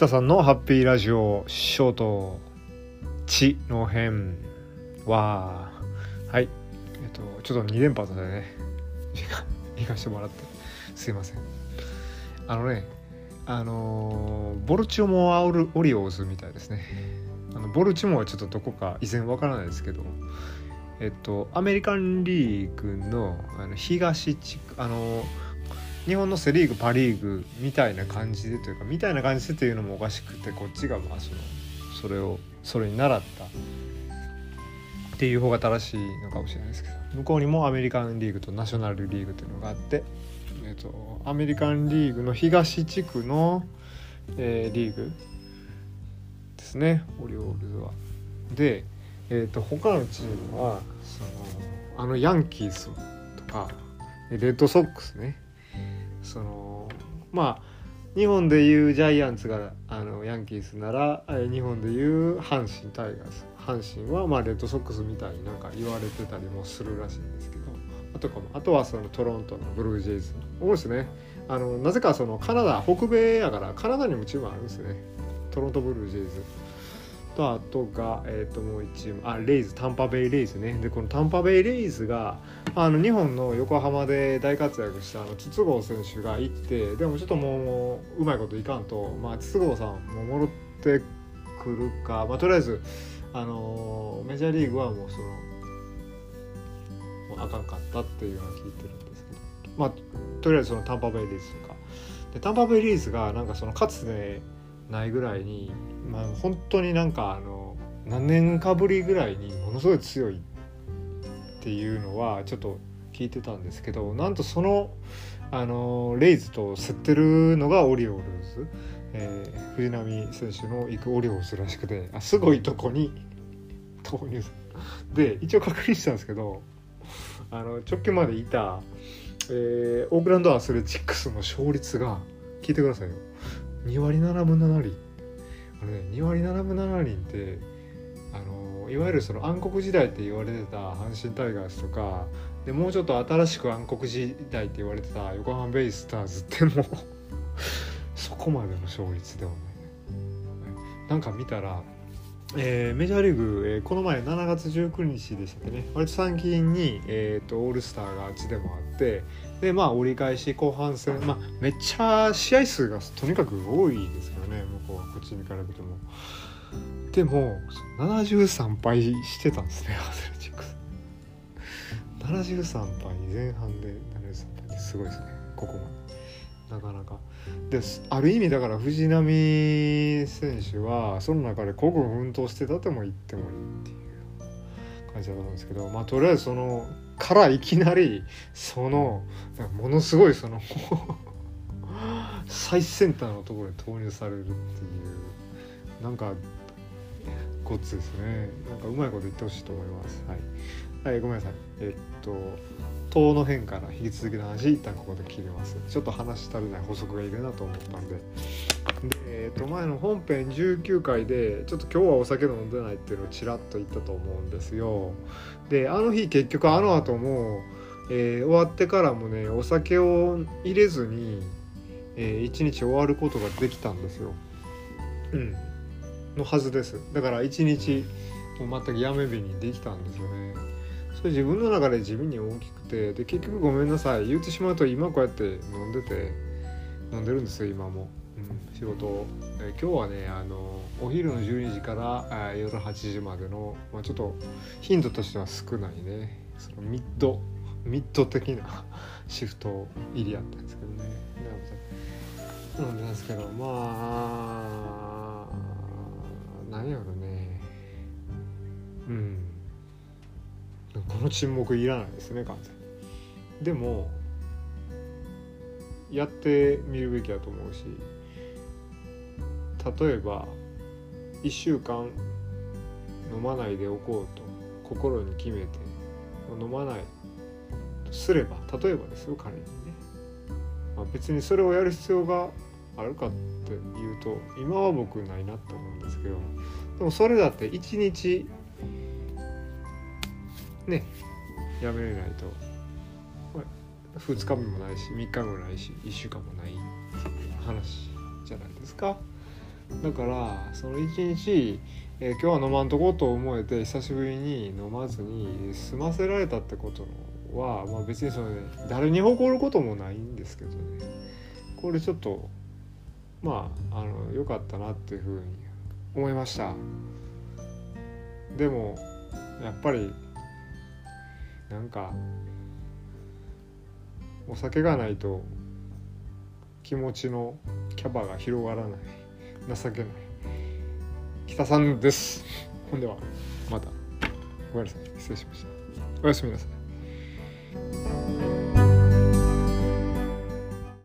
北さんのハッピーラジオショート「地の編」ははい。えっとちょっと2連発でね。行かしてもらって。すいません。あのねあのボルチオモアオリオーズみたいですね。あのボルチモはちょっとどこか依然わからないですけどえっとアメリカンリーグのあの東地区あの日本のセ・リーグパ・リーグみたいな感じでというかみたいな感じでというのもおかしくてこっちがまあそのそれをそれに習った。っていう方が正しいのかもしれないですけど向こうにもアメリカンリーグとナショナルリーグというのがあって、えーと、アメリカンリーグの東地区の、えー、リーグですね。オリオールズは。で、えーと、他のチームはそのあのヤンキースとかレッドソックスね。そのまあ日本でいうジャイアンツがあのヤンキースなら日本でいう阪神タイガース。阪神はまあレッドソックスみたいになんか言われてたりもするらしいんですけどあとかもあとはそのトロントのブルージェイズ。多いですね。あのなぜかそのカナダ北米やからカナダにもチームあるんですね。トロントブルージェイズ。とあとが、えー、ともう1チーム。あレイズ。タンパベイレイズね。でこのタンパベイレイズがあの日本の横浜で大活躍したあの筒香選手が行ってでもちょっともううまいこといかんと、まあ、筒香さんも戻ってくるか、まあ、とりあえず、あのメジャーリーグはもうそのもうあかんかったっていうのは聞いてるんですけど、まあ、とりあえずそのタンパベイレイズとか。でタンパベイレイズがなんかそのかつてないぐらいに、まあ、本当になんかあの何年かぶりぐらいにものすごい強いっていうのはちょっと聞いてたんですけどなんとそのあのレイズと競ってるのがオリオールズ、えー、藤浪選手の行くオリオールズらしくてあすごいとこに 投入で一応確認したんですけどあの直近までいた、えー、オークランドアスレチックスの勝率が聞いてくださいよ。2割7分7厘。あのね2割7分7厘ってあのいわゆるその暗黒時代って言われてた阪神タイガースとかでもうちょっと新しく暗黒時代って言われてた横浜ベイスターズっても そこまでの勝率ではない。なんか見たらえー、メジャーリーグ、えー、この前7月19日でしたっけね。割と最近に、えーと、オールスターがあっちでもあってでまあ折り返し後半戦、まあ、めっちゃ試合数がとにかく多いですけどね。向こうはこっちに比べても。でも73敗してたんですねアスレチックス73敗前半で73敗ってすごいですねここまで。なかなかである意味だから藤波選手はその中で孤軍奮闘してたとも言ってもいいっていう感じだと思うんですけどまあとりあえずそのからいきなりそのものすごいその最先端のところに投入されるっていうなんかゴッツですね。なんかうまいこと言ってほしいと思います。はい、はい、ごめんなさい。えっと塔の辺から引き続きの話一旦ここで切ります。ちょっと話し足りない補足がいるなと思ったんで。で、えー、と前の本編19回でちょっと今日はお酒飲んでないっていうのをちらっと言ったと思うんですよ。であの日結局あの後も、えー、終わってからもねお酒を入れずに、えー、一日終わることができたんですよ。うんのはずです。だから一日もう全くやめ日にできたんですよね。それ自分の中で地味に大きくてで結局ごめんなさい。言ってしまうと今こうやって飲んでて飲んでるんですよ今も、うん、仕事え今日はねあのお昼の12時から夜8時までの、まあ、ちょっと頻度としては少ないね。そのミッドミッド的な シフト入りやったんですけどね。なんですけどまあ何やろね。うん。この沈黙いらないですね完全に。でもやってみるべきだと思うし例えば1週間飲まないでおこうと心に決めて飲まないとすれば例えばですよ仮にね、まあ、別にそれをやる必要があるかっていうと今は僕ないなって思うんですけどでもそれだって1日ねやめれないと、まあ、2日目もないし3日目もないし1週間もない話じゃないですか。だからその一日、えー今日は飲まんとこうと思えて久しぶりに飲まずに済ませられたってことは、まあ、別にその、ね、誰に誇ることもないんですけどねこれちょっとまあの良かったなっていうふうに思いました。でもやっぱりなんかお酒がないと気持ちのキャバが広がらない。情けない。北さんです。ほんではまた。ごめんなさい。失礼しました。おやすみなさい。